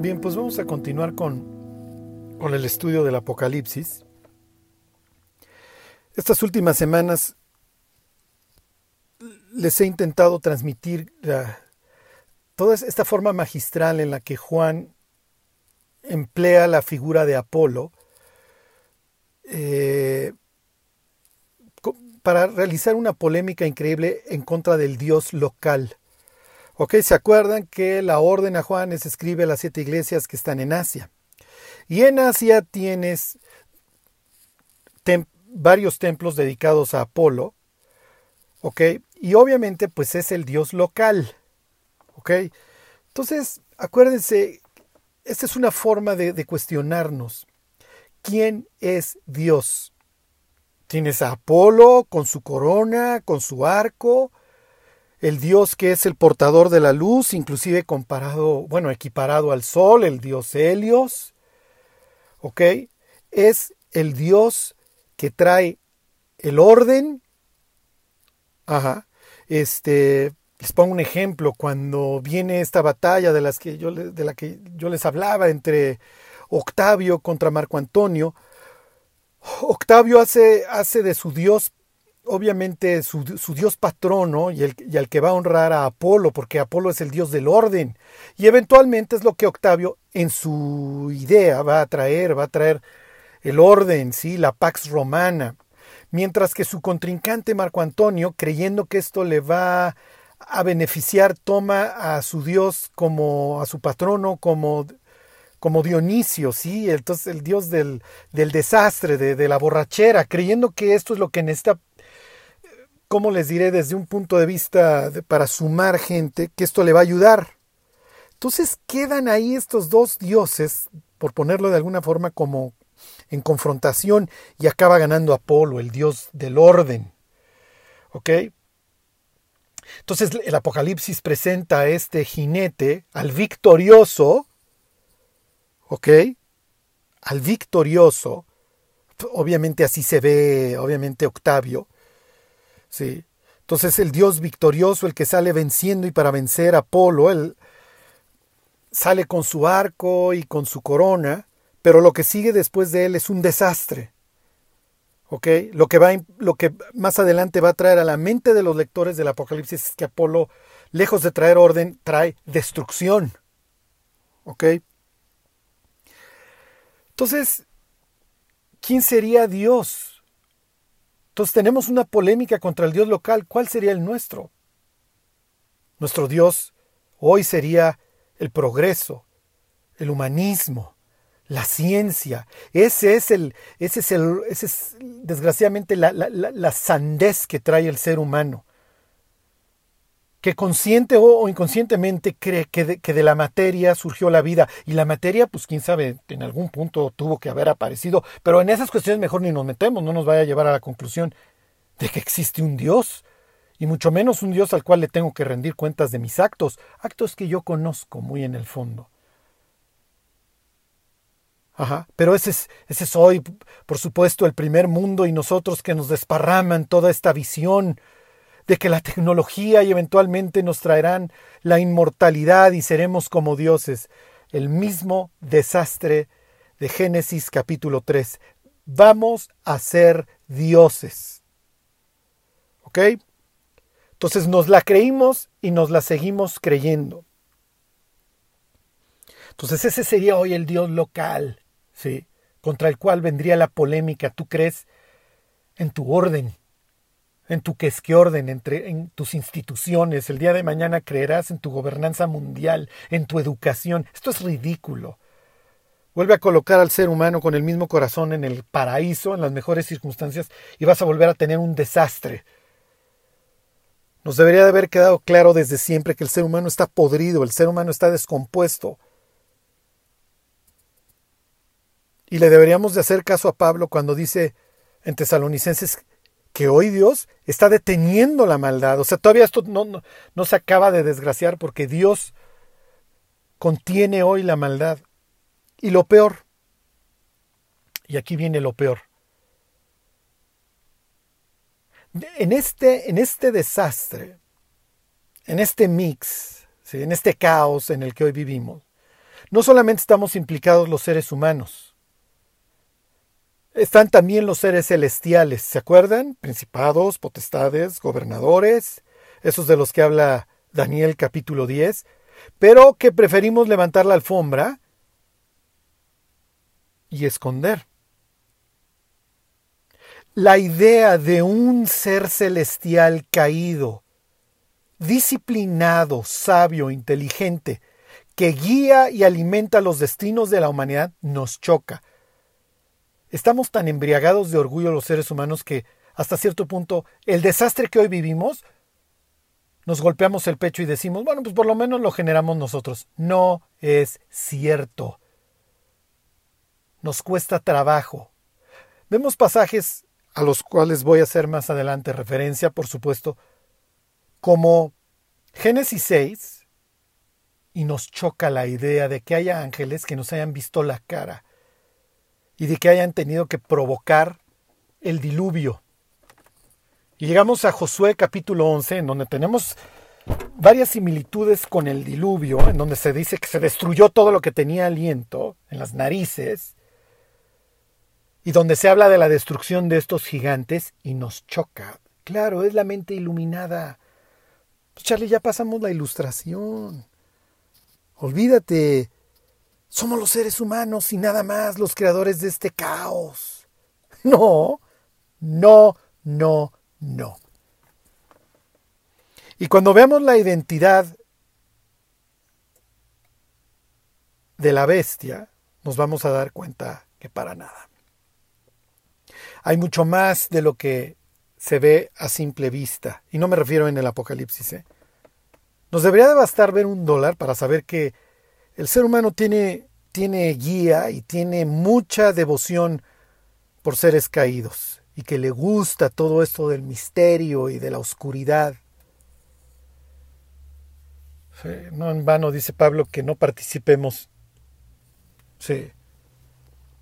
Bien, pues vamos a continuar con, con el estudio del Apocalipsis. Estas últimas semanas les he intentado transmitir toda esta forma magistral en la que Juan emplea la figura de Apolo eh, para realizar una polémica increíble en contra del Dios local. ¿Ok? ¿Se acuerdan que la orden a Juan les escribe a las siete iglesias que están en Asia? Y en Asia tienes varios templos dedicados a Apolo, ¿ok? Y obviamente pues es el dios local, ¿ok? Entonces, acuérdense, esta es una forma de, de cuestionarnos. ¿Quién es Dios? Tienes a Apolo con su corona, con su arco, el dios que es el portador de la luz, inclusive comparado, bueno, equiparado al sol, el dios Helios, ¿ok? Es el dios que trae el orden. Ajá. Este, les pongo un ejemplo, cuando viene esta batalla de, las que yo, de la que yo les hablaba entre Octavio contra Marco Antonio, Octavio hace, hace de su dios, obviamente su, dios patrono y, el, y al que va a honrar a Apolo, porque Apolo es el dios del orden. Y eventualmente es lo que Octavio en su idea va a traer, va a traer el orden, ¿sí? la Pax Romana, mientras que su contrincante Marco Antonio, creyendo que esto le va a beneficiar, toma a su dios como a su patrono como como Dionisio, sí, entonces el dios del, del desastre, de, de, la borrachera, creyendo que esto es lo que necesita, ¿cómo les diré? Desde un punto de vista para sumar gente, que esto le va a ayudar. Entonces quedan ahí estos dos dioses, por ponerlo de alguna forma como en confrontación y acaba ganando Apolo, el dios del orden. ¿Ok? Entonces el Apocalipsis presenta a este jinete, al victorioso, ¿ok? Al victorioso, obviamente así se ve, obviamente Octavio, ¿sí? Entonces el dios victorioso, el que sale venciendo y para vencer a Apolo, él sale con su arco y con su corona, pero lo que sigue después de él es un desastre. ¿Ok? Lo que, va, lo que más adelante va a traer a la mente de los lectores del Apocalipsis es que Apolo, lejos de traer orden, trae destrucción. ¿Ok? Entonces, ¿quién sería Dios? Entonces tenemos una polémica contra el Dios local. ¿Cuál sería el nuestro? Nuestro Dios hoy sería el progreso, el humanismo, la ciencia. Ese es el, ese es el, ese es desgraciadamente la, la, la, sandez que trae el ser humano. Que consciente o, inconscientemente cree que de, que de, la materia surgió la vida. Y la materia, pues quién sabe, en algún punto tuvo que haber aparecido. Pero en esas cuestiones mejor ni nos metemos, no nos vaya a llevar a la conclusión de que existe un Dios. Y mucho menos un Dios al cual le tengo que rendir cuentas de mis actos. Actos que yo conozco muy en el fondo. Ajá. Pero ese es, ese es hoy, por supuesto, el primer mundo y nosotros que nos desparraman toda esta visión de que la tecnología y eventualmente nos traerán la inmortalidad y seremos como dioses. El mismo desastre de Génesis capítulo 3. Vamos a ser dioses. ¿Ok? Entonces nos la creímos y nos la seguimos creyendo. Entonces ese sería hoy el Dios local, ¿sí? contra el cual vendría la polémica. ¿Tú crees en tu orden? ¿En tu que es que orden? Entre, en tus instituciones. El día de mañana creerás en tu gobernanza mundial, en tu educación. Esto es ridículo. Vuelve a colocar al ser humano con el mismo corazón en el paraíso, en las mejores circunstancias, y vas a volver a tener un desastre. Nos debería de haber quedado claro desde siempre que el ser humano está podrido, el ser humano está descompuesto. Y le deberíamos de hacer caso a Pablo cuando dice en Tesalonicenses que hoy Dios está deteniendo la maldad. O sea, todavía esto no, se acaba de desgraciar porque Dios contiene hoy la maldad. Y lo peor, y aquí viene lo peor, en este, en este desastre, en este mix, en este caos en el que hoy vivimos, No solamente estamos implicados los seres humanos, están también los seres celestiales, ¿se acuerdan? Principados, potestades, gobernadores, esos de los que habla Daniel capítulo 10, pero que preferimos levantar la alfombra y esconder. La idea de un ser celestial caído, disciplinado, sabio, inteligente, que guía y alimenta los destinos de la humanidad, nos choca. Estamos tan embriagados de orgullo los seres humanos que, hasta cierto punto, el desastre que hoy vivimos, nos golpeamos el pecho y decimos, bueno, pues por lo menos lo generamos nosotros. No es cierto. Nos cuesta trabajo. Vemos pasajes a los cuales voy a hacer más adelante referencia, por supuesto, como Génesis 6, y nos choca la idea de que haya ángeles que nos hayan visto la cara y de que hayan tenido que provocar el diluvio. Y llegamos a Josué capítulo 11, en donde tenemos varias similitudes con el diluvio, en donde se dice que se destruyó todo lo que tenía aliento en las narices, y donde se habla de la destrucción de estos gigantes y nos choca. Claro, es la mente iluminada. Pues, Charlie, ya pasamos la ilustración. Olvídate. Somos los seres humanos y nada más los creadores de este caos. No, no, no, no. Y cuando veamos la identidad de la bestia, nos vamos a dar cuenta que para nada. Hay mucho más de lo que se ve a simple vista. Y no me refiero en el Apocalipsis. ¿eh? Nos debería de bastar ver un dólar para saber que el ser humano tiene, tiene guía y tiene mucha devoción por seres caídos y que le gusta todo esto del misterio y de la oscuridad. no en vano dice Pablo que no participemos de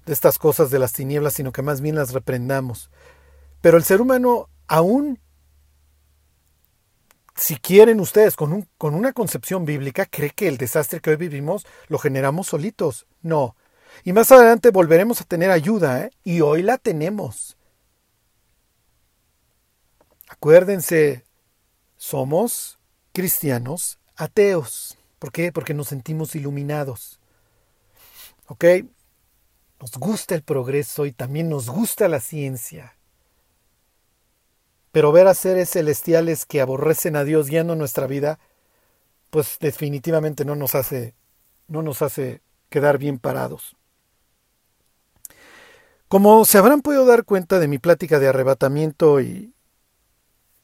estas cosas de las tinieblas, sino que más bien las reprendamos. Pero el ser humano aún, si quieren ustedes, con, un, con una concepción bíblica, cree que el desastre que hoy vivimos lo generamos solitos. No. Y más adelante volveremos a tener ayuda, ¿eh? y hoy la tenemos. Acuérdense, somos cristianos ateos. ¿Por qué? Porque nos sentimos iluminados. ¿Ok? Nos gusta el progreso y también nos gusta la ciencia. Pero ver a seres celestiales que aborrecen a Dios guiando nuestra vida, pues definitivamente no nos hace, no nos hace quedar bien parados. Como se habrán podido dar cuenta de mi plática de arrebatamiento y,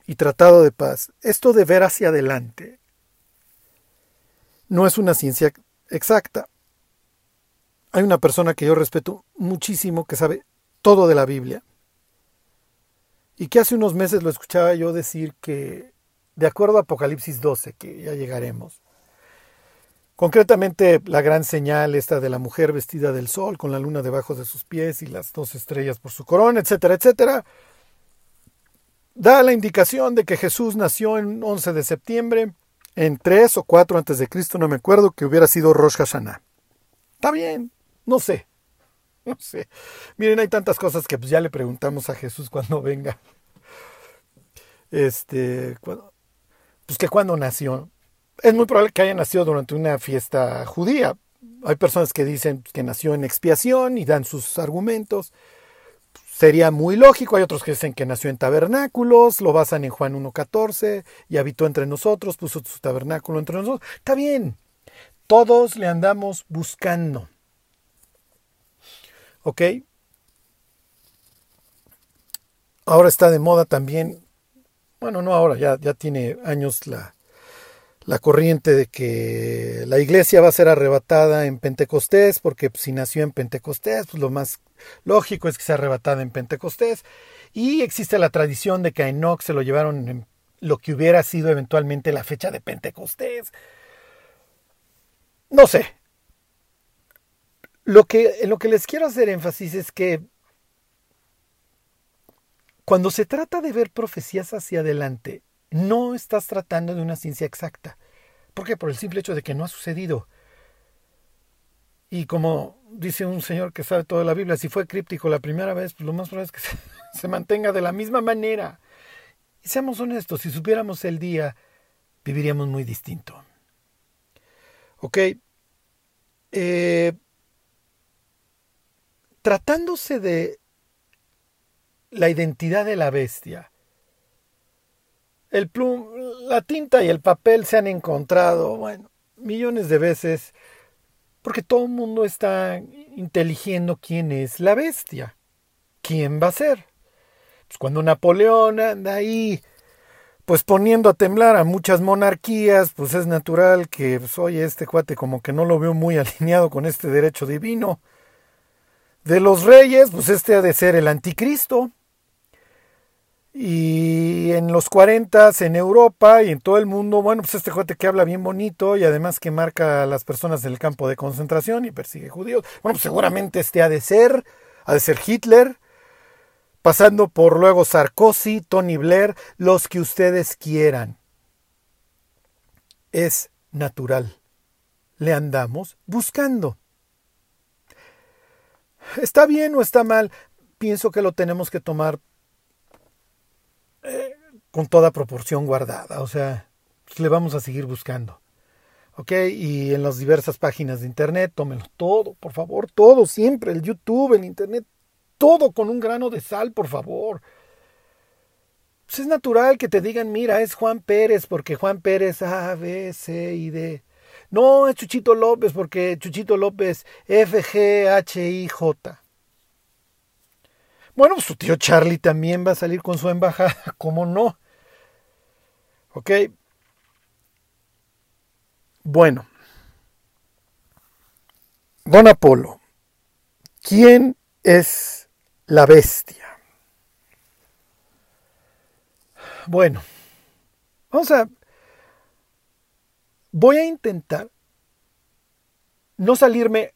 y tratado de paz, esto de ver hacia adelante no es una ciencia exacta. Hay una persona que yo respeto muchísimo que sabe todo de la Biblia y que hace unos meses lo escuchaba yo decir que, de acuerdo a Apocalipsis 12, que ya llegaremos, concretamente la gran señal esta de la mujer vestida del sol con la luna debajo de sus pies y las dos estrellas por su corona, etcétera, etcétera, da la indicación de que Jesús nació en 11 de septiembre, en 3 o 4 antes de Cristo, no me acuerdo, que hubiera sido Rosh Hashanah. Está bien, no sé. No sé. Miren, hay tantas cosas que pues ya le preguntamos a Jesús cuando venga. Este, pues que cuando nació. Es muy probable que haya nacido durante una fiesta judía. Hay personas que dicen que nació en expiación y dan sus argumentos. Sería muy lógico. Hay otros que dicen que nació en tabernáculos, lo basan en Juan 1.14 y habitó entre nosotros, puso su tabernáculo entre nosotros. Está bien. Todos le andamos buscando. ¿Ok? Ahora está de moda también, bueno, no ahora, ya, ya tiene años la, la corriente de que la iglesia va a ser arrebatada en Pentecostés, porque si nació en Pentecostés, pues lo más lógico es que sea arrebatada en Pentecostés. Y existe la tradición de que a Enoch se lo llevaron en lo que hubiera sido eventualmente la fecha de Pentecostés. No sé, lo que, en lo que les quiero hacer énfasis es que cuando se trata de ver profecías hacia adelante, no estás tratando de una ciencia exacta. ¿Por qué? Por el simple hecho de que no ha sucedido. Y como dice un señor que sabe toda la Biblia, si fue críptico la primera vez, pues lo más probable es que se, se mantenga de la misma manera. Y seamos honestos, si supiéramos el día, viviríamos muy distinto. ¿Ok? Eh, tratándose de la identidad de la bestia, el plum, la tinta y el papel se han encontrado, bueno, millones de veces, porque todo el mundo está inteligiendo quién es la bestia, quién va a ser. Pues cuando Napoleón anda ahí, pues poniendo a temblar a muchas monarquías, pues es natural que, pues, este cuate como que no lo veo muy alineado con este derecho divino. De los reyes, pues este ha de ser el anticristo. Y en los 40 en Europa y en todo el mundo, bueno, pues este cuate que habla bien bonito y además que marca a las personas del campo de concentración y persigue judíos. Bueno, pues seguramente este ha de ser, ha de ser Hitler, pasando por luego Sarkozy, Tony Blair, los que ustedes quieran. Es natural. Le andamos buscando. ¿Está bien o está mal? Pienso que lo tenemos que tomar con toda proporción guardada. O sea, pues, le vamos a seguir buscando. ¿Ok? Y en las diversas páginas de Internet, tómenlo todo, por favor, todo, siempre, el YouTube, el Internet, todo con un grano de sal, por favor. Pues es natural que te digan, mira, es Juan Pérez, porque Juan Pérez A, B, C y D. No, es Chuchito López, porque Chuchito López F, G, H, I, J. Bueno, pues su tío Charlie también va a salir con su embajada, ¿cómo no? ¿Ok? Bueno. Don Apolo, ¿quién es la bestia? Bueno, vamos a... Voy a intentar no salirme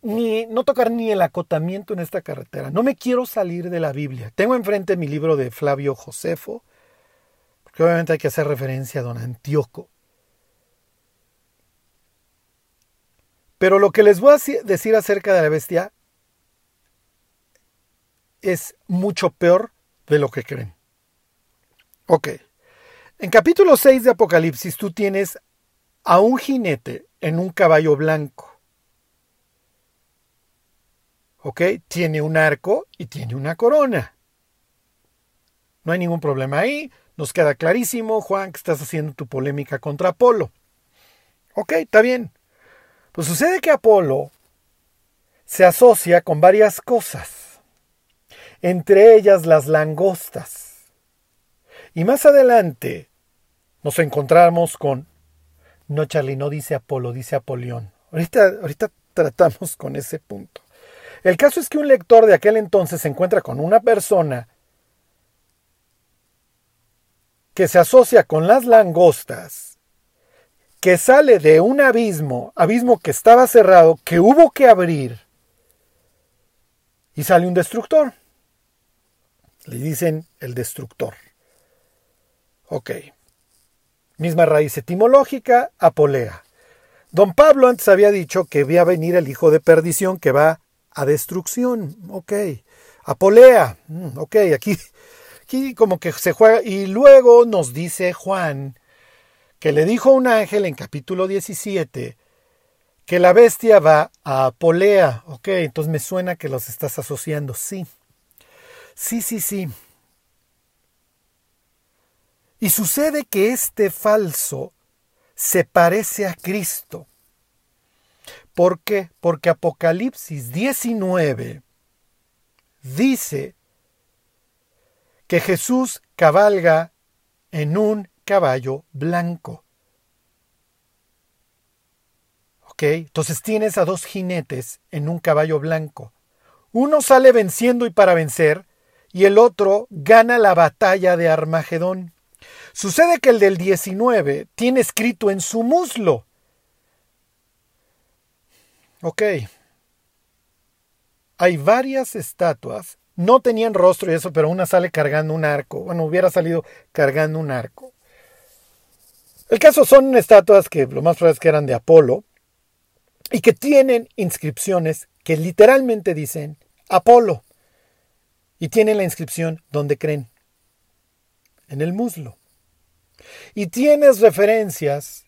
ni no tocar ni el acotamiento en esta carretera. No me quiero salir de la Biblia. Tengo enfrente mi libro de Flavio Josefo, porque obviamente hay que hacer referencia a don Antíoco. Pero lo que les voy a decir acerca de la bestia es mucho peor de lo que creen. Ok. En capítulo 6 de Apocalipsis tú tienes a un jinete en un caballo blanco. ¿ok? Tiene un arco y tiene una corona. No hay ningún problema ahí. Nos queda clarísimo, Juan, que estás haciendo tu polémica contra Apolo. Ok, está bien. Pues sucede que Apolo se asocia con varias cosas, entre ellas las langostas. Y más adelante nos encontramos con... No, Charlie, no dice Apolo, dice Apolión. Ahorita, ahorita tratamos con ese punto. El caso es que un lector de aquel entonces se encuentra con una persona que se asocia con las langostas, que sale de un abismo, abismo que estaba cerrado, que hubo que abrir, y sale un destructor. Le dicen el destructor. Ok. Misma raíz etimológica, apolea. Don Pablo antes había dicho que a venir el hijo de perdición que va a destrucción, ok. Apolea, mm, ok, aquí, aquí como que se juega. Y luego nos dice Juan que le dijo un ángel en capítulo 17 que la bestia va a Apolea, ok, entonces me suena que los estás asociando, sí. Sí, sí, sí. Y sucede que este falso se parece a Cristo. ¿Por qué? Porque Apocalipsis 19 dice que Jesús cabalga en un caballo blanco. ¿Ok? Entonces tienes a dos jinetes en un caballo blanco. Uno sale venciendo y para vencer, y el otro gana la batalla de Armagedón. Sucede que el del 19 tiene escrito en su muslo, Ok. Hay varias estatuas. No tenían rostro y eso, pero una sale cargando un arco. Bueno, hubiera salido cargando un arco. El caso son estatuas que lo más probable es que eran de Apolo. y que tienen inscripciones que literalmente dicen Apolo y tienen la inscripción donde creen, en el muslo. Y tienes referencias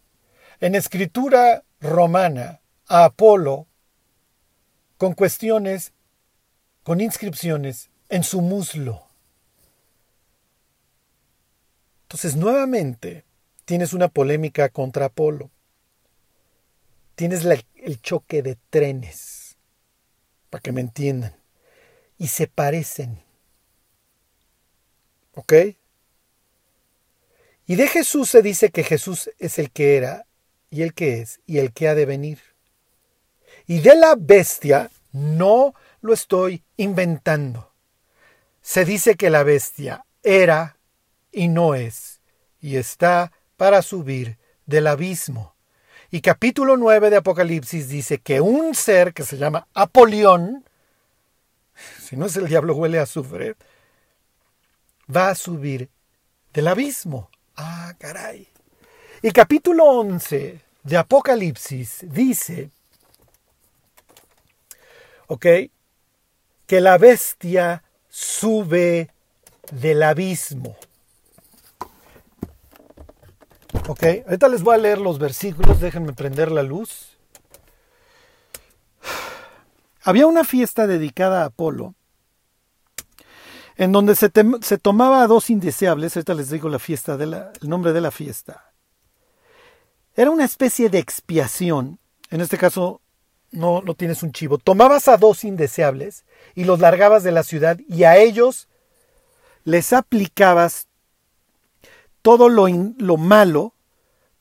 en escritura romana a Apolo con cuestiones, con inscripciones en su muslo. Entonces, nuevamente, tienes una polémica contra Apolo. Tienes el choque de trenes, para que me entiendan. Y se parecen. ¿Ok? Y de Jesús se dice que Jesús es el que era y el que es y el que ha de venir. Y de la bestia no lo estoy inventando. Se dice que la bestia era y no es, y está para subir del abismo. Y capítulo 9 de Apocalipsis dice que un ser que se llama Apolión, si no es el diablo huele a azufre, va a subir del abismo. Ah, caray. Y capítulo 11 de Apocalipsis dice ¿ok? Que la bestia sube del abismo. ¿Ok? Ahorita les voy a leer los versículos, déjenme prender la luz. Había una fiesta dedicada a Apolo, en donde se, se tomaba a dos indeseables, ahorita les digo la fiesta de la, el nombre de la fiesta. Era una especie de expiación, en este caso no, no tienes un chivo. Tomabas a dos indeseables y los largabas de la ciudad y a ellos les aplicabas todo lo, lo malo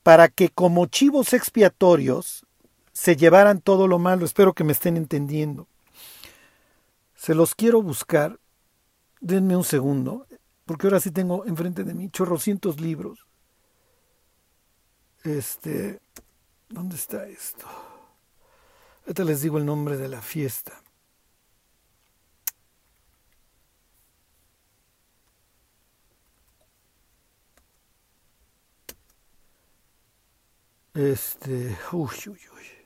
para que como chivos expiatorios se llevaran todo lo malo. Espero que me estén entendiendo. Se los quiero buscar. Denme un segundo, porque ahora sí tengo enfrente de mí chorrocientos libros. Este, ¿dónde está esto? Ahorita les digo el nombre de la fiesta. Este, uy, uy, uy.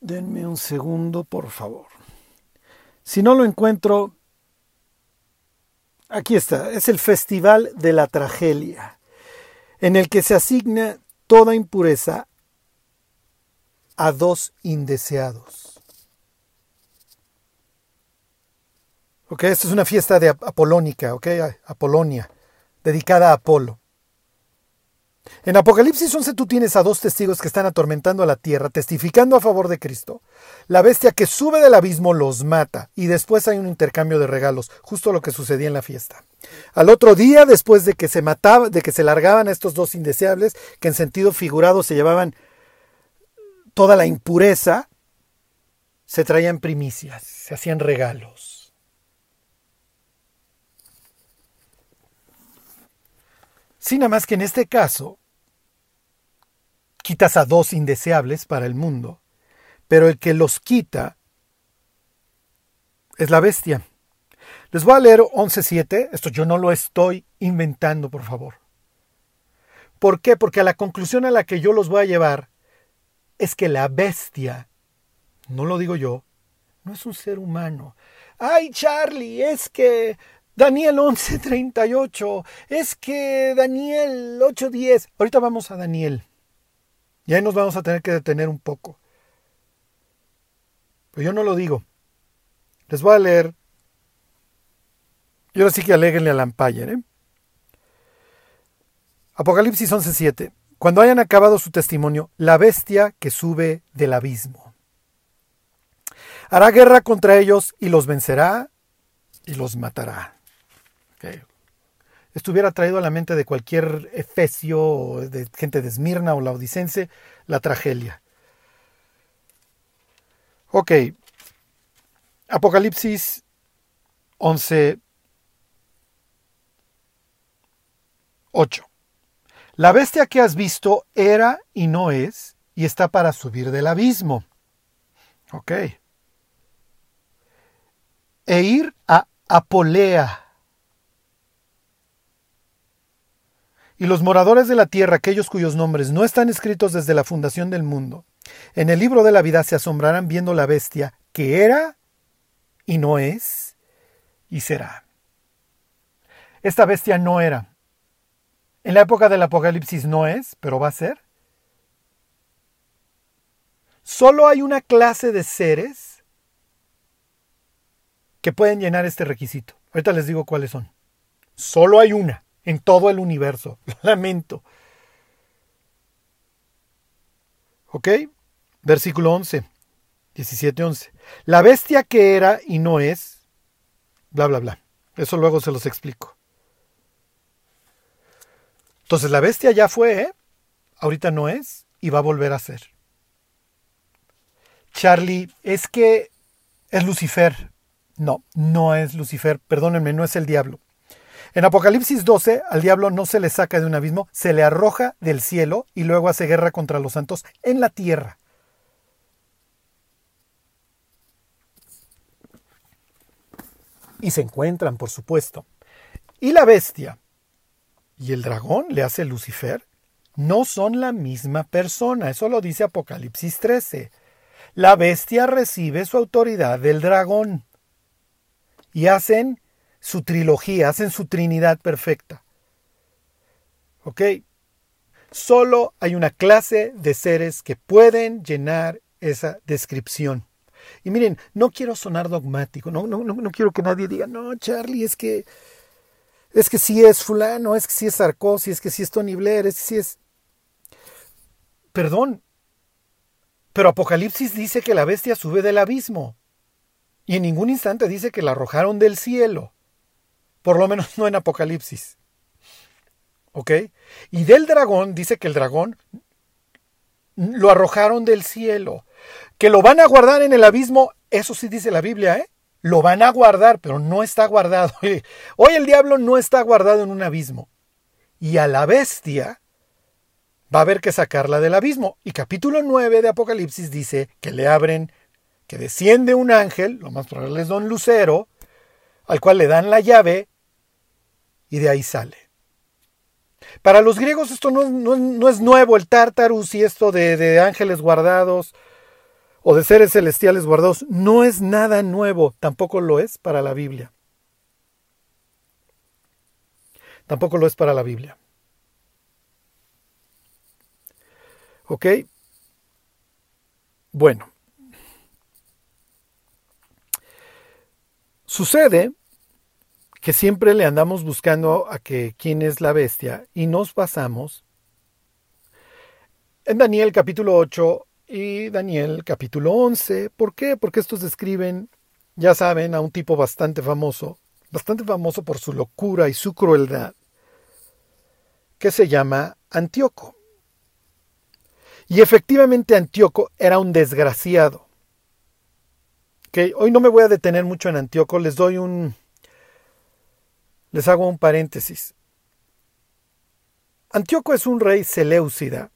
Denme un segundo, por favor. Si no lo encuentro, aquí está, es el Festival de la Tragedia, en el que se asigna toda impureza a dos indeseados. Ok, esta es una fiesta de apolónica, ok, Apolonia, dedicada a Apolo. En Apocalipsis 11 tú tienes a dos testigos que están atormentando a la tierra, testificando a favor de Cristo. La bestia que sube del abismo los mata y después hay un intercambio de regalos, justo lo que sucedía en la fiesta. Al otro día, después de que se mataba, de que se largaban a estos dos indeseables, que en sentido figurado se llevaban toda la impureza, se traían primicias, se hacían regalos. Sin nada más que en este caso, quitas a dos indeseables para el mundo, pero el que los quita es la bestia. Les voy a leer 11.7. Esto yo no lo estoy inventando, por favor. ¿Por qué? Porque a la conclusión a la que yo los voy a llevar es que la bestia, no lo digo yo, no es un ser humano. Ay, Charlie, es que Daniel 11.38, es que Daniel 8.10. Ahorita vamos a Daniel. Y ahí nos vamos a tener que detener un poco. Pero yo no lo digo. Les voy a leer y ahora sí que aléguenle a Lampayer. ¿eh? Apocalipsis 11:7. Cuando hayan acabado su testimonio, la bestia que sube del abismo. Hará guerra contra ellos y los vencerá y los matará. Estuviera traído a la mente de cualquier efesio, de gente de Esmirna o laudicense, la tragedia. Ok. Apocalipsis 11, 8. La bestia que has visto era y no es, y está para subir del abismo. Ok. E ir a Apolea. Y los moradores de la tierra, aquellos cuyos nombres no están escritos desde la fundación del mundo, en el libro de la vida se asombrarán viendo la bestia que era y no es y será. Esta bestia no era. En la época del Apocalipsis no es, pero va a ser. Solo hay una clase de seres que pueden llenar este requisito. Ahorita les digo cuáles son. Solo hay una en todo el universo. Lamento. ¿Ok? Versículo 11. 17, 11. La bestia que era y no es, bla, bla, bla. Eso luego se los explico. Entonces la bestia ya fue, ¿eh? ahorita no es y va a volver a ser. Charlie, es que es Lucifer. No, no es Lucifer, perdónenme, no es el diablo. En Apocalipsis 12, al diablo no se le saca de un abismo, se le arroja del cielo y luego hace guerra contra los santos en la tierra. Y se encuentran, por supuesto. Y la bestia y el dragón, le hace Lucifer, no son la misma persona. Eso lo dice Apocalipsis 13. La bestia recibe su autoridad del dragón. Y hacen su trilogía, hacen su trinidad perfecta. ¿Ok? Solo hay una clase de seres que pueden llenar esa descripción. Y miren, no quiero sonar dogmático, no, no, no, quiero que nadie diga, no, Charlie, es que es que sí es fulano, es que sí es Sarkozy, es que sí es Tony Blair, es que sí es... Perdón, pero Apocalipsis dice que la bestia sube del abismo. Y en ningún instante dice que la arrojaron del cielo. Por lo menos no en Apocalipsis. ¿Ok? Y del dragón dice que el dragón lo arrojaron del cielo. Que lo van a guardar en el abismo, eso sí dice la Biblia, ¿eh? Lo van a guardar, pero no está guardado. Hoy el diablo no está guardado en un abismo. Y a la bestia va a haber que sacarla del abismo. Y capítulo 9 de Apocalipsis dice que le abren, que desciende un ángel, lo más probable es don Lucero, al cual le dan la llave y de ahí sale. Para los griegos esto no, es nuevo, el tártarus y esto de, de ángeles guardados o de seres celestiales guardados, no es nada nuevo, tampoco lo es para la Biblia. Tampoco lo es para la Biblia. ¿Ok? Bueno. Sucede que siempre le andamos buscando a que quién es la bestia y nos basamos en Daniel capítulo 8 y Daniel capítulo 11. ¿Por qué? Porque estos describen, ya saben, a un tipo bastante famoso, bastante famoso por su locura y su crueldad, que se llama Antíoco. Y efectivamente Antíoco era un desgraciado. Que hoy no me voy a detener mucho en Antíoco, les doy un, les hago un paréntesis. Antíoco es un rey Seleucida.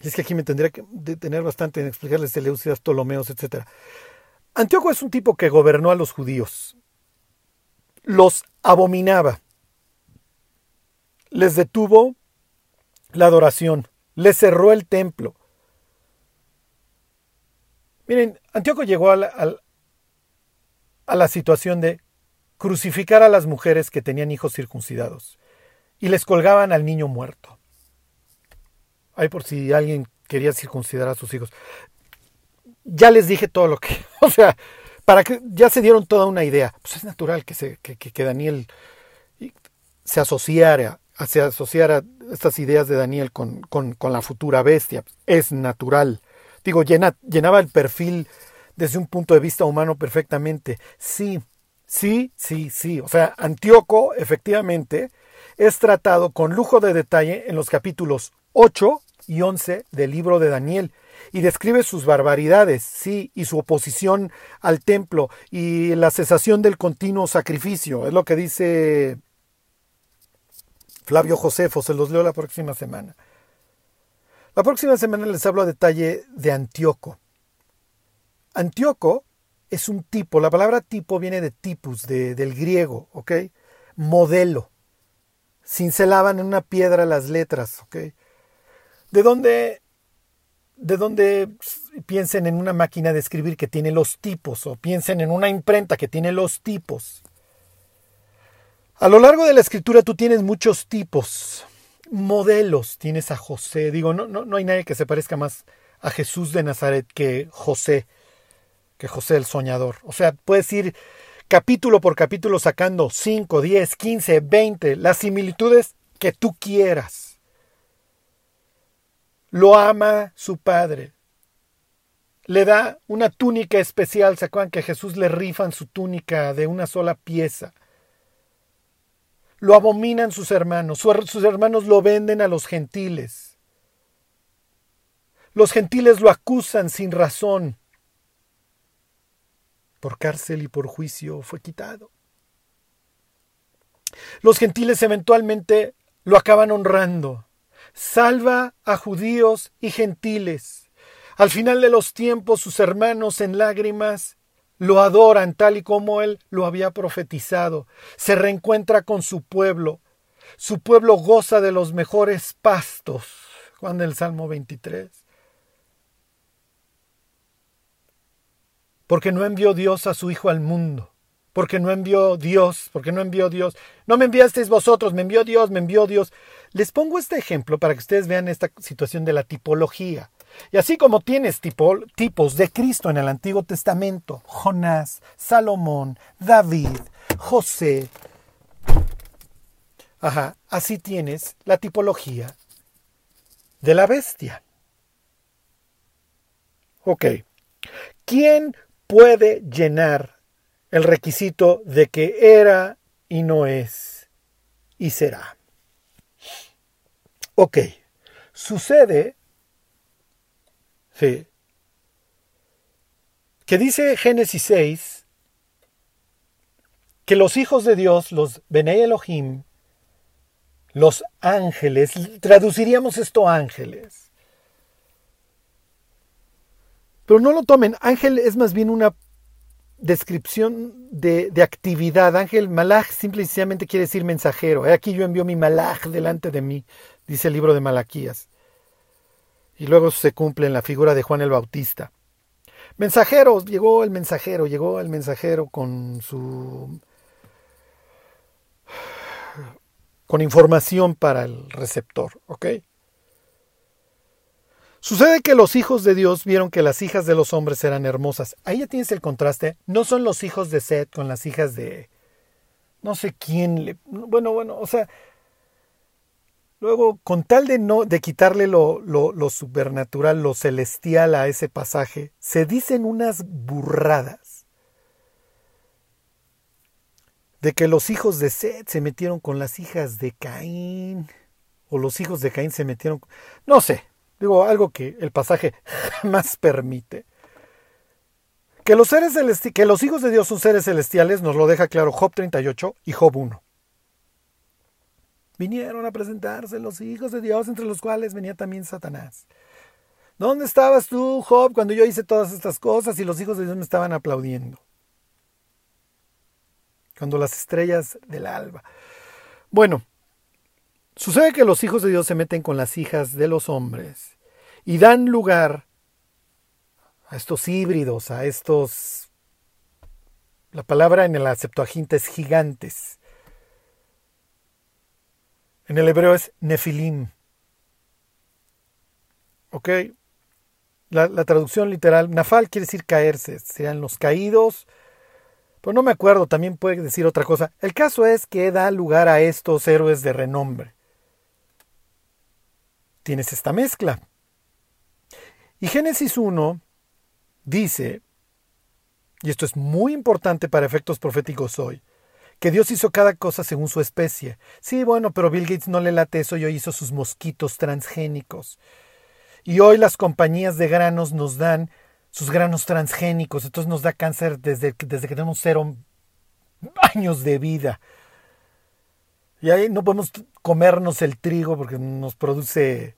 Y es que aquí me tendría que detener bastante en explicarles Seleucidas, Ptolomeos, etc. Antíoco es un tipo que gobernó a los judíos. Los abominaba. Les detuvo la adoración. Les cerró el templo. Miren, Antíoco llegó a la, a la situación de crucificar a las mujeres que tenían hijos circuncidados y les colgaban al niño muerto. Ay, por si alguien quería circuncidar a sus hijos. Ya les dije todo lo que, o sea, para que ya se dieron toda una idea. Pues es natural que, se, que, Daniel se asociara, se asociara estas ideas de Daniel con, con, con la futura bestia. Es natural. Digo, llena, llenaba el perfil desde un punto de vista humano perfectamente. Sí, Sí, sí, sí. O sea, Antíoco efectivamente es tratado con lujo de detalle en los capítulos 8 y 11 del libro de Daniel y describe sus barbaridades, sí, y su oposición al templo y la cesación del continuo sacrificio. Es lo que dice Flavio Josefo, se los leo la próxima semana. La próxima semana les hablo a detalle de Antíoco. Antíoco es un tipo. La palabra tipo viene de tipus, del griego, ¿ok? Modelo. cincelaban en una piedra las letras, ¿ok? De donde, de donde piensen en una máquina de escribir que tiene los tipos, o piensen en una imprenta que tiene los tipos. A lo largo de la escritura tú tienes muchos tipos, modelos. Tienes a José, digo, no, no, no hay nadie que se parezca más a Jesús de Nazaret que José, que José el soñador. O sea, puedes ir capítulo por capítulo sacando 5, 10, 15, 20, las similitudes que tú quieras. Lo ama su padre. Le da una túnica especial. ¿Se acuerdan que a Jesús le rifan su túnica de una sola pieza? Lo abominan sus hermanos. Sus hermanos lo venden a los gentiles. Los gentiles lo acusan sin razón. Por cárcel y por juicio fue quitado. Los gentiles eventualmente lo acaban honrando. Salva a judíos y gentiles. Al final de los tiempos sus hermanos en lágrimas lo adoran tal y como él lo había profetizado, se reencuentra con su pueblo, su pueblo goza de los mejores pastos, Juan el Salmo 23. Porque no envió Dios a su Hijo al mundo, porque no envió Dios, porque no envió Dios, no me enviasteis vosotros, me envió Dios, me envió Dios. Les pongo este ejemplo para que ustedes vean esta situación de la tipología. Y así como tienes tipos de Cristo en el Antiguo Testamento, Jonás, Salomón, David, José, ajá, así tienes la tipología de la bestia. Ok, ¿quién puede llenar el requisito de que era y no es y será? Ok, sucede que dice Génesis 6 que los hijos de Dios, los Bene Elohim, los ángeles, traduciríamos esto ángeles. Pero no lo tomen, ángel es más bien una descripción de, actividad. Ángel, malach, simple y sencillamente quiere decir mensajero. Aquí yo envío mi malach delante de mí, dice el libro de Malaquías y luego se cumple en la figura de Juan el Bautista. Mensajeros, llegó el mensajero, llegó el mensajero con su con información para el receptor, ¿ok? Sucede que los hijos de Dios vieron que las hijas de los hombres eran hermosas. Ahí ya tienes el contraste. No son los hijos de Seth con las hijas de no sé quién le bueno, bueno, o sea, Luego, con tal de no, de quitarle lo, lo, lo, supernatural, lo celestial a ese pasaje, se dicen unas burradas. De que los hijos de Seth se metieron con las hijas de Caín. O los hijos de Caín se metieron. No sé. Digo, algo que el pasaje jamás permite. Que los, seres que los hijos de Dios son seres celestiales nos lo deja claro Job 38 y Job 1 vinieron a presentarse los hijos de Dios, entre los cuales venía también Satanás. ¿Dónde estabas tú, Job, cuando yo hice todas estas cosas y los hijos de Dios me estaban aplaudiendo? Cuando las estrellas del alba. Bueno, sucede que los hijos de Dios se meten con las hijas de los hombres y dan lugar a estos híbridos, a estos... La palabra en el Septuaginta es gigantes en el hebreo es nefilim. ¿Ok? La, traducción literal, nafal quiere decir caerse, sean los caídos, pero no me acuerdo, también puede decir otra cosa. El caso es que da lugar a estos héroes de renombre. Tienes esta mezcla. Y Génesis 1 dice, y esto es muy importante para efectos proféticos hoy, que Dios hizo cada cosa según su especie. Sí, bueno, pero Bill Gates no le late eso y hoy hizo sus mosquitos transgénicos. Y hoy las compañías de granos nos dan sus granos transgénicos, entonces nos da cáncer desde, desde que tenemos cero años de vida. Y ahí no podemos comernos el trigo porque nos produce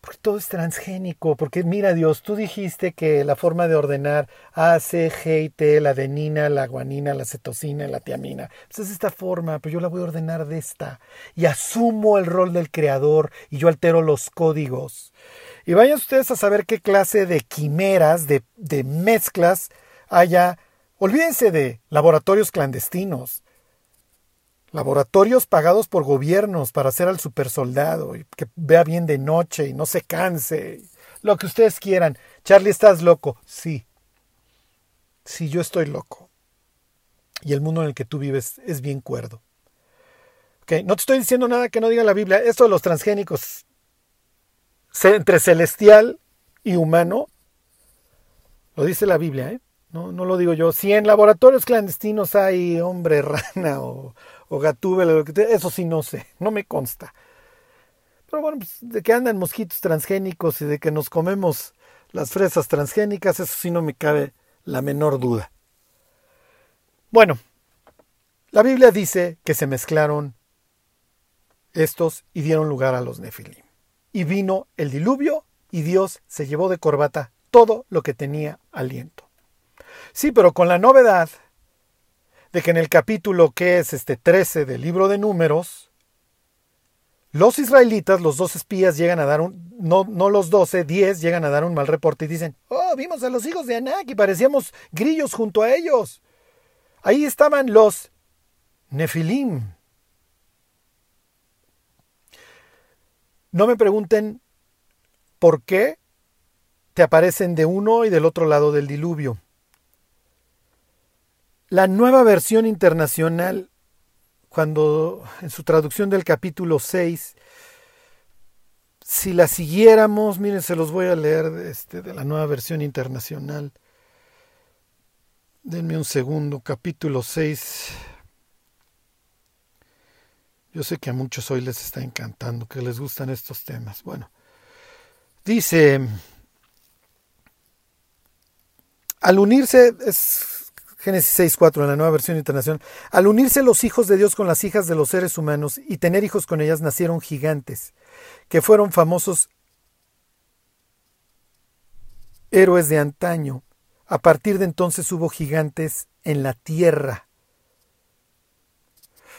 Porque todo es transgénico, porque mira Dios, tú dijiste que la forma de ordenar A, C, G y T, la adenina, la guanina, la cetosina, la tiamina, pues es esta forma, pero yo la voy a ordenar de esta. Y asumo el rol del creador y yo altero los códigos. Y vayan ustedes a saber qué clase de quimeras, de, de mezclas haya. Olvídense de laboratorios clandestinos laboratorios pagados por gobiernos para hacer al supersoldado y que vea bien de noche y no se canse. Lo que ustedes quieran. Charlie, ¿estás loco? Sí. Sí, yo estoy loco. Y el mundo en el que tú vives es bien cuerdo. Okay, no te estoy diciendo nada que no diga la Biblia. Esto de los transgénicos entre celestial y humano, lo dice la Biblia, ¿eh? No, no lo digo yo. Si en laboratorios clandestinos hay hombre rana o, o gatúbela, eso sí no sé, no me consta. Pero bueno, pues, de que andan mosquitos transgénicos y de que nos comemos las fresas transgénicas, eso sí no me cabe la menor duda. Bueno, la Biblia dice que se mezclaron estos y dieron lugar a los nefilim. Y vino el diluvio y Dios se llevó de corbata todo lo que tenía aliento. Sí, pero con la novedad de que en el capítulo que es este 13 del libro de números, los israelitas, los dos espías, llegan a dar un, no, no los 12, 10, llegan a dar un mal reporte y dicen, oh, vimos a los hijos de Anak y parecíamos grillos junto a ellos. Ahí estaban los Nefilim. No me pregunten por qué te aparecen de uno y del otro lado del diluvio. La nueva versión internacional, cuando en su traducción del capítulo 6, si la siguiéramos, miren, se los voy a leer este, de la nueva versión internacional. Denme un segundo, capítulo 6. Yo sé que a muchos hoy les está encantando, que les gustan estos temas. Bueno, dice, al unirse, es Génesis 6.4 en la nueva versión internacional. Al unirse los hijos de Dios con las hijas de los seres humanos y tener hijos con ellas, nacieron gigantes, que fueron famosos héroes de antaño. A partir de entonces hubo gigantes en la tierra.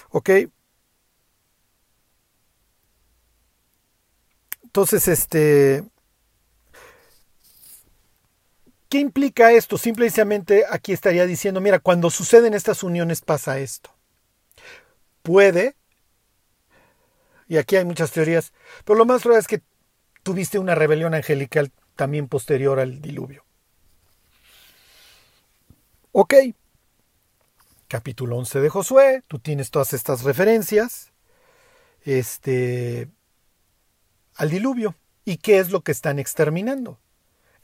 ¿Ok? Entonces, este, ¿Qué implica esto? Simplemente aquí estaría diciendo, mira, cuando suceden estas uniones pasa esto. Puede, y aquí hay muchas teorías, pero lo más probable es que tuviste una rebelión angelical también posterior al diluvio. Ok, capítulo 11 de Josué, tú tienes todas estas referencias este, al diluvio. ¿Y qué es lo que están exterminando?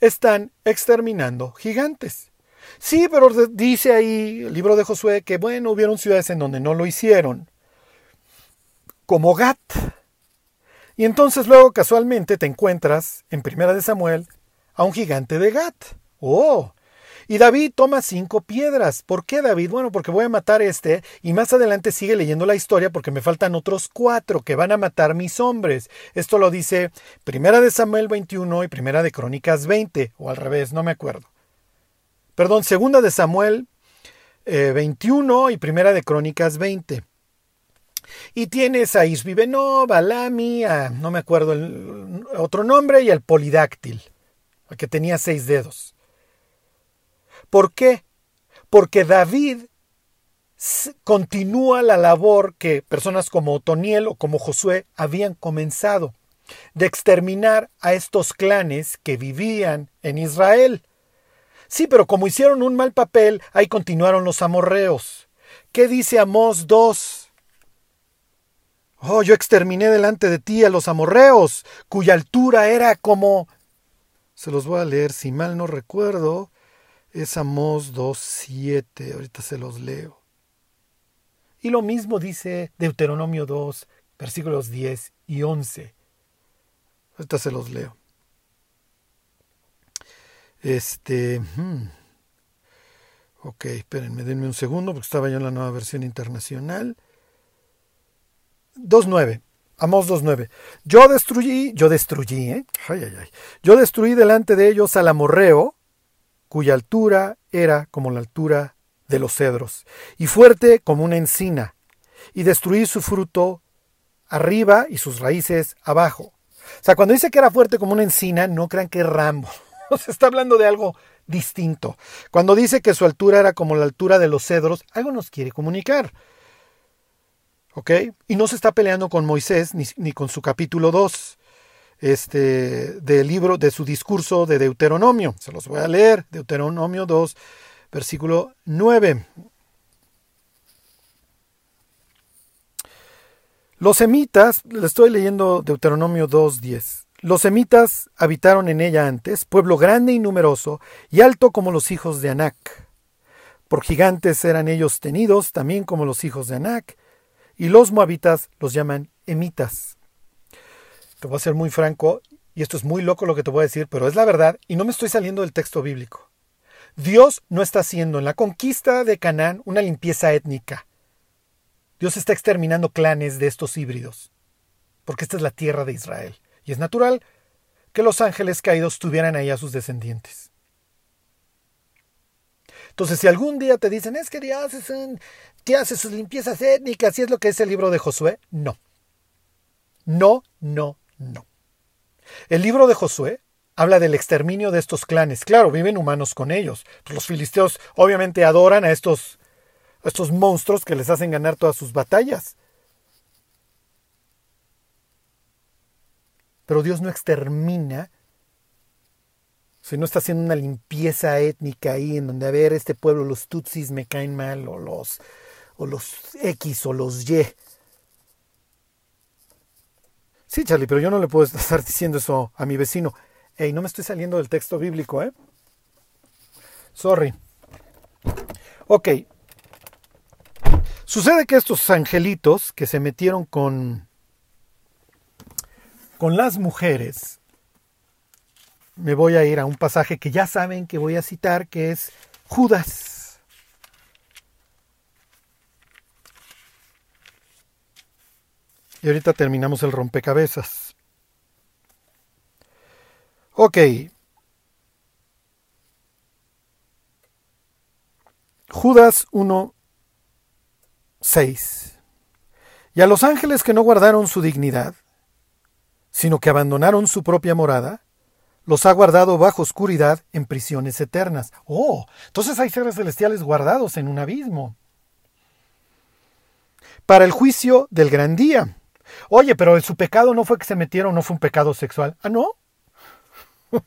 Están exterminando gigantes. Sí, pero dice ahí el libro de Josué que, bueno, hubieron ciudades en donde no lo hicieron, como Gat. Y entonces luego casualmente te encuentras en Primera de Samuel a un gigante de Gat. Oh, y David toma cinco piedras. ¿Por qué David? Bueno, porque voy a matar este y más adelante sigue leyendo la historia porque me faltan otros cuatro que van a matar mis hombres. Esto lo dice Primera de Samuel 21 y Primera de Crónicas 20, o al revés, no me acuerdo. Perdón, Segunda de Samuel 21 eh, y Primera de Crónicas 20. Y tienes a Isbibenó, Balami, a, no me acuerdo el otro nombre, y al Polidáctil, que tenía seis dedos. ¿Por qué? Porque David continúa la labor que personas como Otoniel o como Josué habían comenzado, de exterminar a estos clanes que vivían en Israel. Sí, pero como hicieron un mal papel, ahí continuaron los amorreos. ¿Qué dice Amós 2? Oh, yo exterminé delante de ti a los amorreos, cuya altura era como... Se los voy a leer si mal no recuerdo es Amós 2.7, ahorita se los leo. Y lo mismo dice Deuteronomio 2, versículos 10 y 11. Ahorita se los leo. Este... Hmm. Ok, espérenme, denme un segundo porque estaba yo en la nueva versión internacional. 2.9. Amos 2.9. Yo destruí, yo destruí, ¿eh? Ay, ay, ay. Yo destruí delante de ellos al amorreo, cuya altura era como la altura de los cedros, y fuerte como una encina, y destruí su fruto arriba y sus raíces abajo. O sea, cuando dice que era fuerte como una encina, no crean que es Rambo. Se está hablando de algo distinto. Cuando dice que su altura era como la altura de los cedros, algo nos quiere comunicar. ¿Ok? Y no se está peleando con Moisés ni, ni con su capítulo 2 este, del libro, de su discurso de Deuteronomio. Se los voy a leer. Deuteronomio 2, versículo 9. Los semitas, le estoy leyendo Deuteronomio 2.10. Los semitas habitaron en ella antes, pueblo grande y numeroso, y alto como los hijos de Anac. Por gigantes eran ellos tenidos, también como los hijos de Anac, y los moabitas los llaman emitas. Te voy a ser muy franco, y esto es muy loco lo que te voy a decir, pero es la verdad, y no me estoy saliendo del texto bíblico. Dios no está haciendo en la conquista de Canaán una limpieza étnica. Dios está exterminando clanes de estos híbridos, porque esta es la tierra de Israel, y es natural que los ángeles caídos tuvieran ahí a sus descendientes. Entonces, si algún día te dicen, es que Dios hace sus limpiezas étnicas, y es lo que es el libro de Josué, no. No, no, no. El libro de Josué habla del exterminio de estos clanes. Claro, viven humanos con ellos. Los filisteos obviamente adoran a estos estos monstruos que les hacen ganar todas sus batallas. Pero Dios no extermina, si no está haciendo una limpieza étnica ahí en donde a ver este pueblo, los tutsis me caen mal, o los, o los X o los Y. Sí, Charlie, pero yo no le puedo estar diciendo eso a mi vecino. Ey, no me estoy saliendo del texto bíblico, ¿eh? Sorry. Ok, Sucede que estos angelitos que se metieron con, con las mujeres, me voy a ir a un pasaje que ya saben que voy a citar, que es Judas. Y ahorita terminamos el rompecabezas. Ok. Judas 1, 6. Y a los ángeles que no guardaron su dignidad, sino que abandonaron su propia morada, los ha guardado bajo oscuridad en prisiones eternas. Oh, entonces hay seres celestiales guardados en un abismo. Para el juicio del gran día. Oye, pero su pecado no fue que se metieron, no fue un pecado sexual. Ah, no.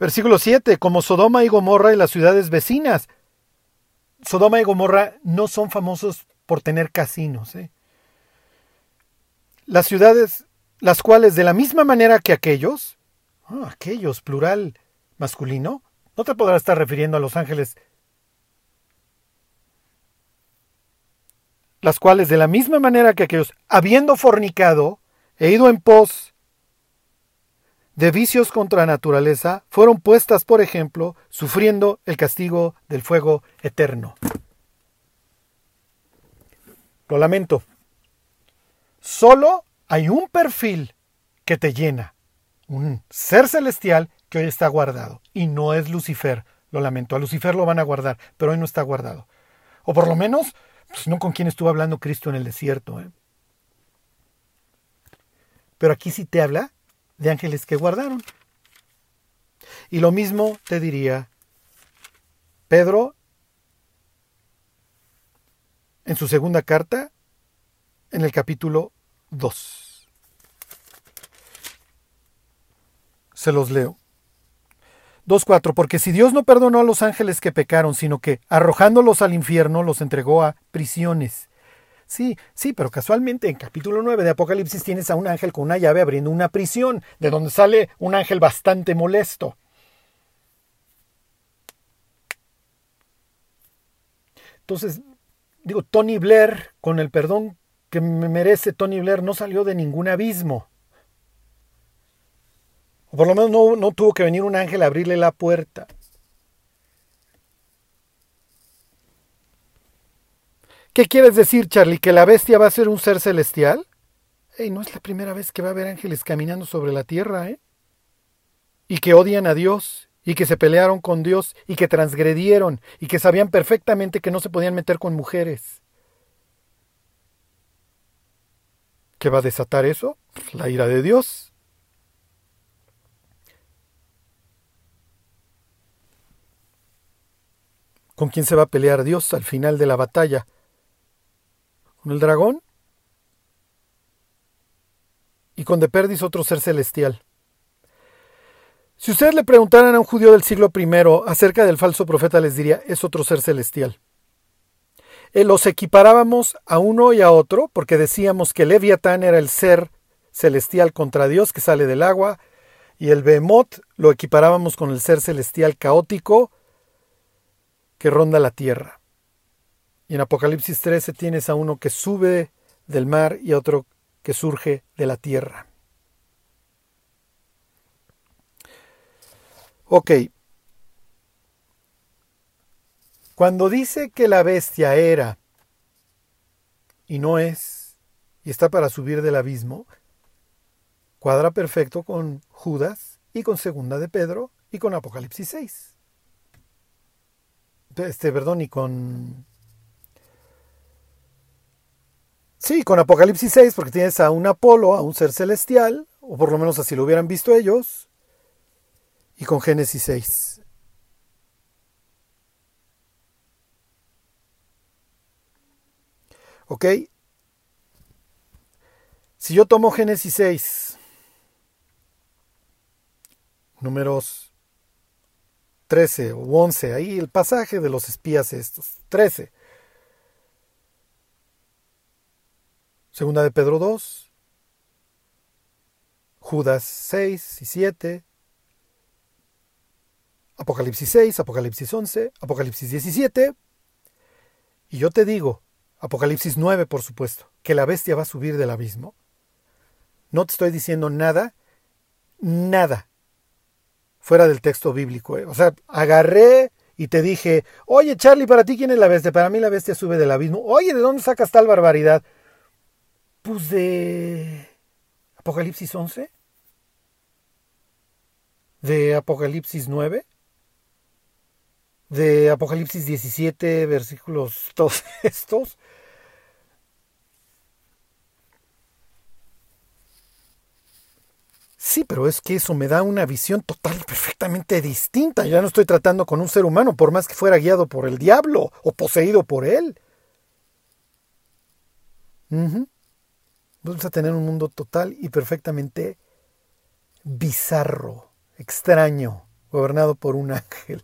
Versículo 7. Como Sodoma y Gomorra y las ciudades vecinas, Sodoma y Gomorra no son famosos por tener casinos. ¿eh? Las ciudades, las cuales de la misma manera que aquellos, ah, aquellos, plural masculino, no te podrás estar refiriendo a los ángeles, las cuales de la misma manera que aquellos, habiendo fornicado e ido en pos de vicios contra naturaleza fueron puestas, por ejemplo, sufriendo el castigo del fuego eterno. Lo lamento. Solo hay un perfil que te llena, un ser celestial que hoy está guardado, y no es Lucifer. Lo lamento, a Lucifer lo van a guardar, pero hoy no está guardado. O por lo menos, pues no con quien estuvo hablando Cristo en el desierto. ¿eh? Pero aquí sí te habla de ángeles que guardaron. Y lo mismo te diría Pedro en su segunda carta, en el capítulo 2. Se los leo. 2.4. Porque si Dios no perdonó a los ángeles que pecaron, sino que, arrojándolos al infierno, los entregó a prisiones Sí, sí, pero casualmente en capítulo 9 de Apocalipsis tienes a un ángel con una llave abriendo una prisión, de donde sale un ángel bastante molesto. Entonces, digo, Tony Blair, con el perdón que me merece Tony Blair, no salió de ningún abismo. O por lo menos no, no tuvo que venir un ángel a abrirle la puerta. ¿Qué quieres decir, Charlie? ¿Que la bestia va a ser un ser celestial? Hey, no es la primera vez que va a haber ángeles caminando sobre la tierra, ¿eh? Y que odian a Dios, y que se pelearon con Dios, y que transgredieron, y que sabían perfectamente que no se podían meter con mujeres. ¿Qué va a desatar eso? La ira de Dios. ¿Con quién se va a pelear Dios al final de la batalla? ¿Con el dragón? Y con Deperdis otro ser celestial. Si ustedes le preguntaran a un judío del siglo I acerca del falso profeta, les diría, es otro ser celestial. Los equiparábamos a uno y a otro, porque decíamos que Leviatán era el ser celestial contra Dios que sale del agua, y el Behemoth lo equiparábamos con el ser celestial caótico que ronda la tierra. Y en Apocalipsis 13 tienes a uno que sube del mar y a otro que surge de la tierra. Ok. Cuando dice que la bestia era y no es, y está para subir del abismo, cuadra perfecto con Judas y con Segunda de Pedro y con Apocalipsis 6 este, perdón, y con... Sí, con Apocalipsis 6, porque tienes a un Apolo, a un ser celestial, o por lo menos así lo hubieran visto ellos, y con Génesis 6. ¿Ok? Si yo tomo Génesis 6, números 13 o 11, ahí el pasaje de los espías estos, 13. Segunda de Pedro 2, Judas 6 y 7, Apocalipsis 6, Apocalipsis 11, Apocalipsis 17, y yo te digo, Apocalipsis 9 por supuesto, que la bestia va a subir del abismo. No te estoy diciendo nada, nada fuera del texto bíblico. ¿eh? O sea, agarré y te dije, oye Charlie, para ti quién es la bestia? Para mí la bestia sube del abismo. Oye, ¿de dónde sacas tal barbaridad? Pues de Apocalipsis 11. De Apocalipsis 9. De Apocalipsis 17, versículos todos estos. Sí, pero es que eso me da una visión total y perfectamente distinta. Ya no estoy tratando con un ser humano, por más que fuera guiado por el diablo o poseído por él. Vamos a tener un mundo total y perfectamente bizarro, extraño, gobernado por un ángel,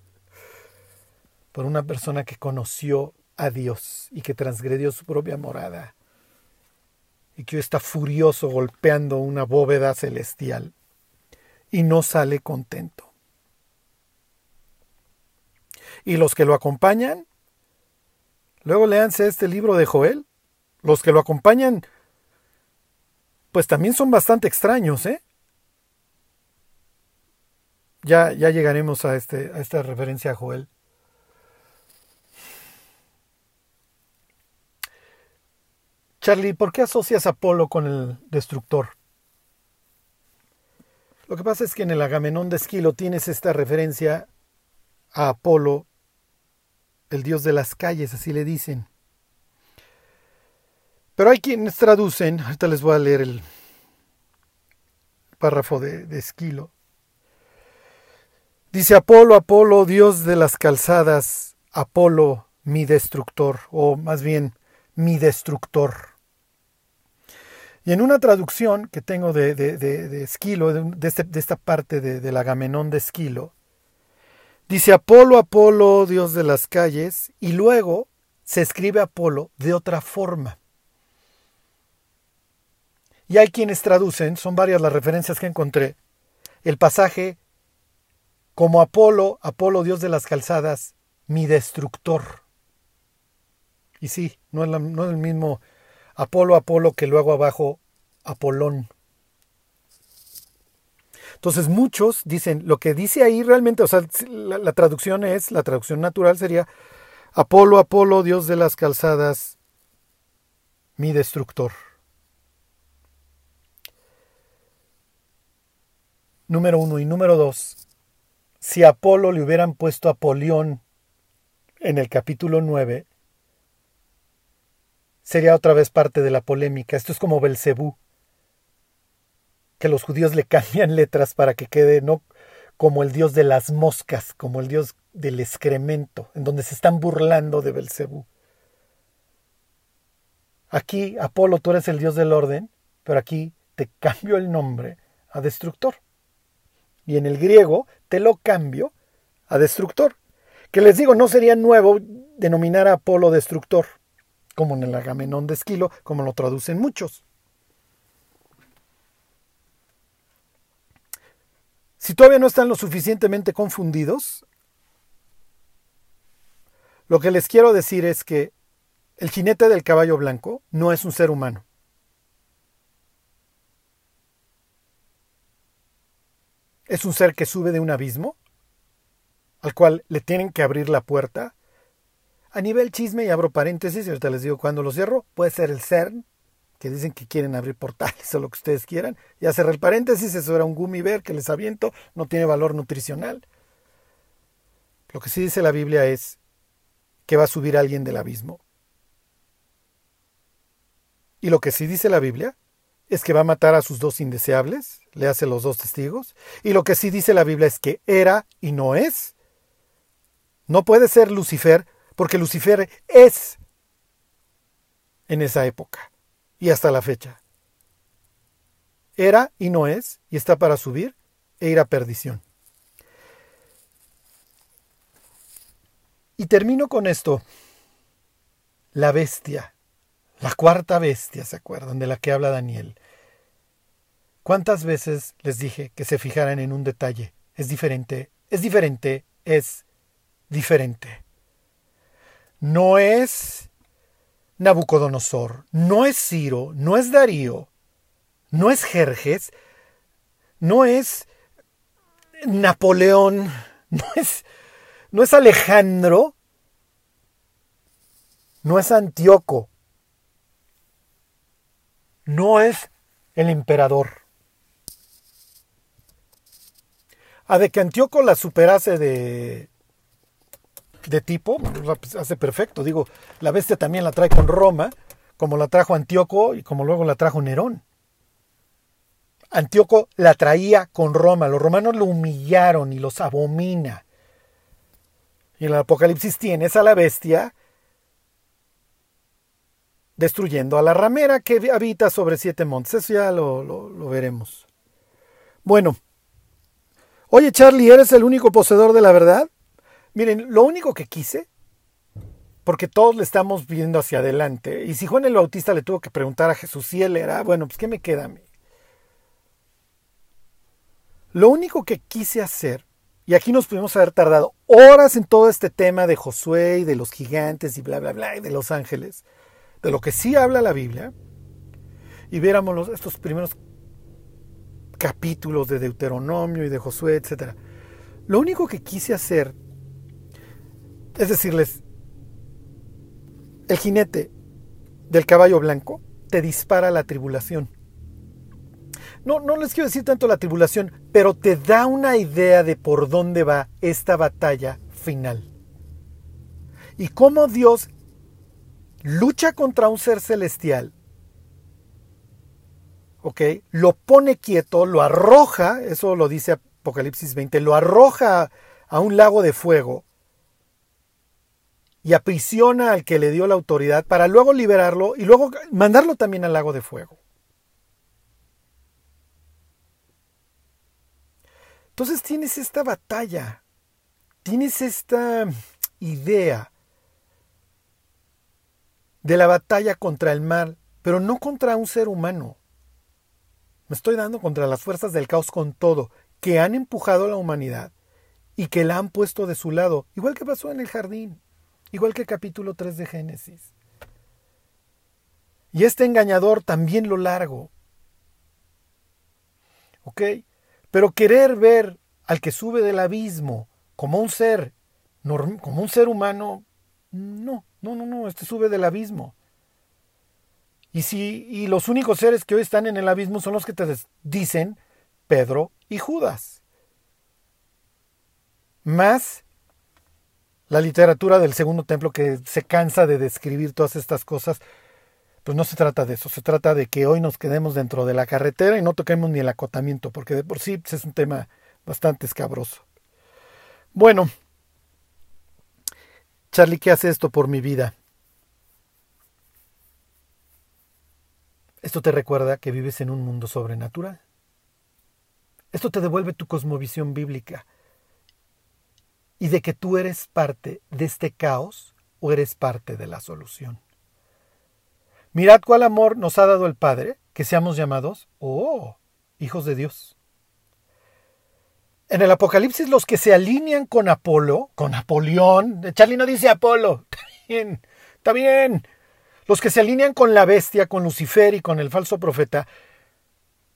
por una persona que conoció a Dios y que transgredió su propia morada y que está furioso golpeando una bóveda celestial y no sale contento. Y los que lo acompañan, luego léanse este libro de Joel, los que lo acompañan, pues también son bastante extraños, ¿eh? Ya, ya llegaremos a, este, a esta referencia a Joel. Charlie, ¿por qué asocias a Apolo con el destructor? Lo que pasa es que en el Agamenón de Esquilo tienes esta referencia a Apolo, el dios de las calles, así le dicen. Pero hay quienes traducen, ahorita les voy a leer el párrafo de, de Esquilo. Dice Apolo, Apolo, dios de las calzadas, Apolo, mi destructor, o más bien, mi destructor. Y en una traducción que tengo de, Esquilo, este, de, esta parte del Agamenón de Esquilo, dice Apolo, Apolo, dios de las calles, y luego se escribe Apolo de otra forma. Y hay quienes traducen, son varias las referencias que encontré, el pasaje como Apolo, Apolo, dios de las calzadas, mi destructor. Y sí, no es el mismo Apolo, Apolo, que luego abajo, Apolón. Entonces muchos dicen, lo que dice ahí realmente, o sea, la, traducción es, la traducción natural sería, Apolo, Apolo, Dios de las calzadas, mi destructor. Número uno y número dos, si a Apolo le hubieran puesto Apolión en el capítulo 9, sería otra vez parte de la polémica. Esto es como Belcebú, que los judíos le cambian letras para que quede no como el dios de las moscas, como el dios del excremento, en donde se están burlando de Belcebú. Aquí, Apolo, tú eres el dios del orden, pero aquí te cambio el nombre a destructor. Y en el griego te lo cambio a destructor. Que les digo, no sería nuevo denominar a Apolo destructor, como en el Agamenón de Esquilo, como lo traducen muchos. Si todavía no están lo suficientemente confundidos, lo que les quiero decir es que el jinete del caballo blanco no es un ser humano. Es un ser que sube de un abismo al cual le tienen que abrir la puerta. A nivel chisme, y abro paréntesis, y ahorita les digo cuando lo cierro, puede ser el CERN, que dicen que quieren abrir portales o lo que ustedes quieran. Ya cerré el paréntesis, eso era un gummy bear que les aviento, no tiene valor nutricional. Lo que sí dice la Biblia es que va a subir alguien del abismo. Y lo que sí dice la Biblia es que va a matar a sus dos indeseables, le hace los dos testigos. Y lo que sí dice la Biblia es que era y no es. No puede ser Lucifer porque Lucifer es en esa época y hasta la fecha. Era y no es y está para subir e ir a perdición. Y termino con esto. La bestia la cuarta bestia, ¿se acuerdan? De la que habla Daniel. ¿Cuántas veces les dije que se fijaran en un detalle? Es diferente, es diferente, es diferente. No es Nabucodonosor, no es Ciro, no es Darío, no es Jerjes, no es Napoleón, no es, no es Alejandro, no es Antíoco, no es el emperador. A de que Antíoco la superase de, de tipo, pues, hace perfecto. Digo, la bestia también la trae con Roma, como la trajo Antíoco y como luego la trajo Nerón. Antíoco la traía con Roma, los romanos lo humillaron y los abomina. Y en el Apocalipsis tienes a la bestia destruyendo a la ramera que habita sobre siete montes. Eso ya lo, lo, veremos. Bueno, oye Charlie, ¿eres el único poseedor de la verdad? Miren, lo único que quise, porque todos le estamos viendo hacia adelante, y si Juan el Bautista le tuvo que preguntar a Jesús si él era, bueno, pues ¿qué me queda a mí? Lo único que quise hacer, y aquí nos pudimos haber tardado horas en todo este tema de Josué y de los gigantes y bla, bla, bla, y de los ángeles, de lo que sí habla la Biblia y viéramos estos primeros capítulos de Deuteronomio y de Josué, etc. Lo único que quise hacer es decirles, el jinete del caballo blanco te dispara la tribulación. No, no les quiero decir tanto la tribulación, pero te da una idea de por dónde va esta batalla final. Y cómo Dios lucha contra un ser celestial, ¿ok? Lo pone quieto, lo arroja, eso lo dice Apocalipsis 20, lo arroja a un lago de fuego y aprisiona al que le dio la autoridad para luego liberarlo y luego mandarlo también al lago de fuego. Entonces tienes esta batalla, tienes esta idea de la batalla contra el mal, pero no contra un ser humano. Me estoy dando contra las fuerzas del caos con todo, que han empujado a la humanidad y que la han puesto de su lado, igual que pasó en el jardín, igual que capítulo 3 de Génesis. Y este engañador también lo largo. ¿Ok? Pero querer ver al que sube del abismo como un ser, como un ser humano, no. No, no, no, este sube del abismo. Y si y los únicos seres que hoy están en el abismo son los que te dicen Pedro y Judas. Más la literatura del segundo templo que se cansa de describir todas estas cosas, pues no se trata de eso, se trata de que hoy nos quedemos dentro de la carretera y no toquemos ni el acotamiento, porque de por sí pues, es un tema bastante escabroso. Bueno, Charlie, ¿qué hace esto por mi vida? Esto te recuerda que vives en un mundo sobrenatural. Esto te devuelve tu cosmovisión bíblica y de que tú eres parte de este caos o eres parte de la solución. Mirad cuál amor nos ha dado el Padre, que seamos llamados, oh, hijos de Dios. En el Apocalipsis los que se alinean con Apolo, con Napoleón, Charlie no dice Apolo, está bien, está bien. Los que se alinean con la bestia, con Lucifer y con el falso profeta,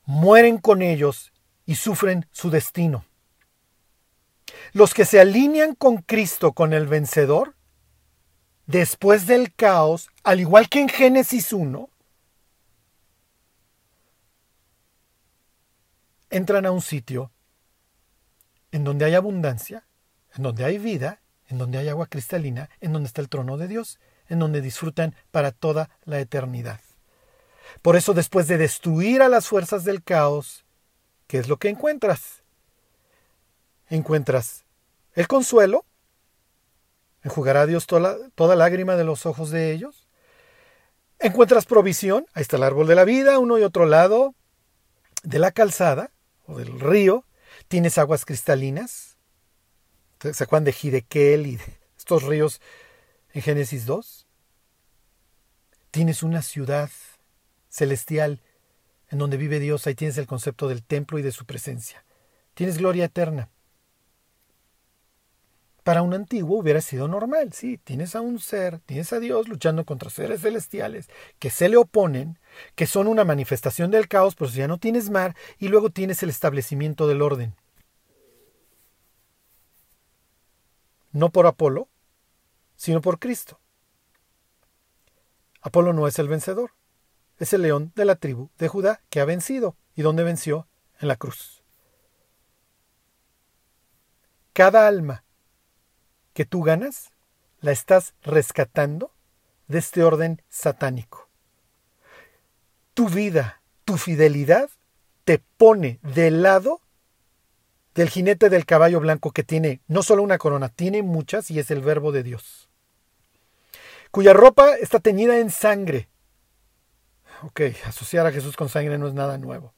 mueren con ellos y sufren su destino. Los que se alinean con Cristo, con el vencedor, después del caos, al igual que en Génesis 1, entran a un sitio en donde hay abundancia, en donde hay vida, en donde hay agua cristalina, en donde está el trono de Dios, en donde disfrutan para toda la eternidad. Por eso después de destruir a las fuerzas del caos, ¿qué es lo que encuentras? Encuentras el consuelo, enjugará Dios toda, toda lágrima de los ojos de ellos. Encuentras provisión, ahí está el árbol de la vida, uno y otro lado de la calzada o del río. Tienes aguas cristalinas. ¿Se acuerdan de Hidekel y de estos ríos en Génesis 2? Tienes una ciudad celestial en donde vive Dios, ahí tienes el concepto del templo y de su presencia. Tienes gloria eterna para un antiguo hubiera sido normal. Sí, tienes a un ser, tienes a Dios luchando contra seres celestiales que se le oponen, que son una manifestación del caos, pero ya no tienes mar, y luego tienes el establecimiento del orden. No por Apolo, sino por Cristo. Apolo no es el vencedor, es el león de la tribu de Judá que ha vencido. ¿Y dónde venció? En la cruz. Cada alma que tú ganas la estás rescatando de este orden satánico. Tu vida, tu fidelidad te pone del lado del jinete del caballo blanco que tiene no solo una corona, tiene muchas y es el verbo de Dios, cuya ropa está teñida en sangre. Ok, asociar a Jesús con sangre no es nada nuevo.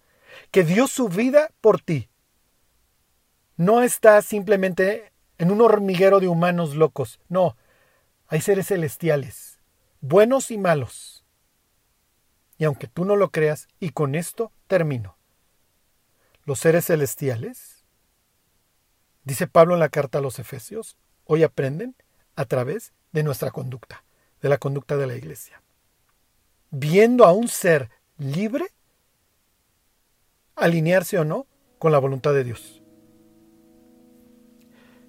Que dio su vida por ti. No está simplemente en un hormiguero de humanos locos. No, hay seres celestiales, buenos y malos. Y aunque tú no lo creas, y con esto termino. Los seres celestiales, dice Pablo en la carta a los Efesios, hoy aprenden a través de nuestra conducta, de la conducta de la iglesia. Viendo a un ser libre alinearse o no con la voluntad de Dios.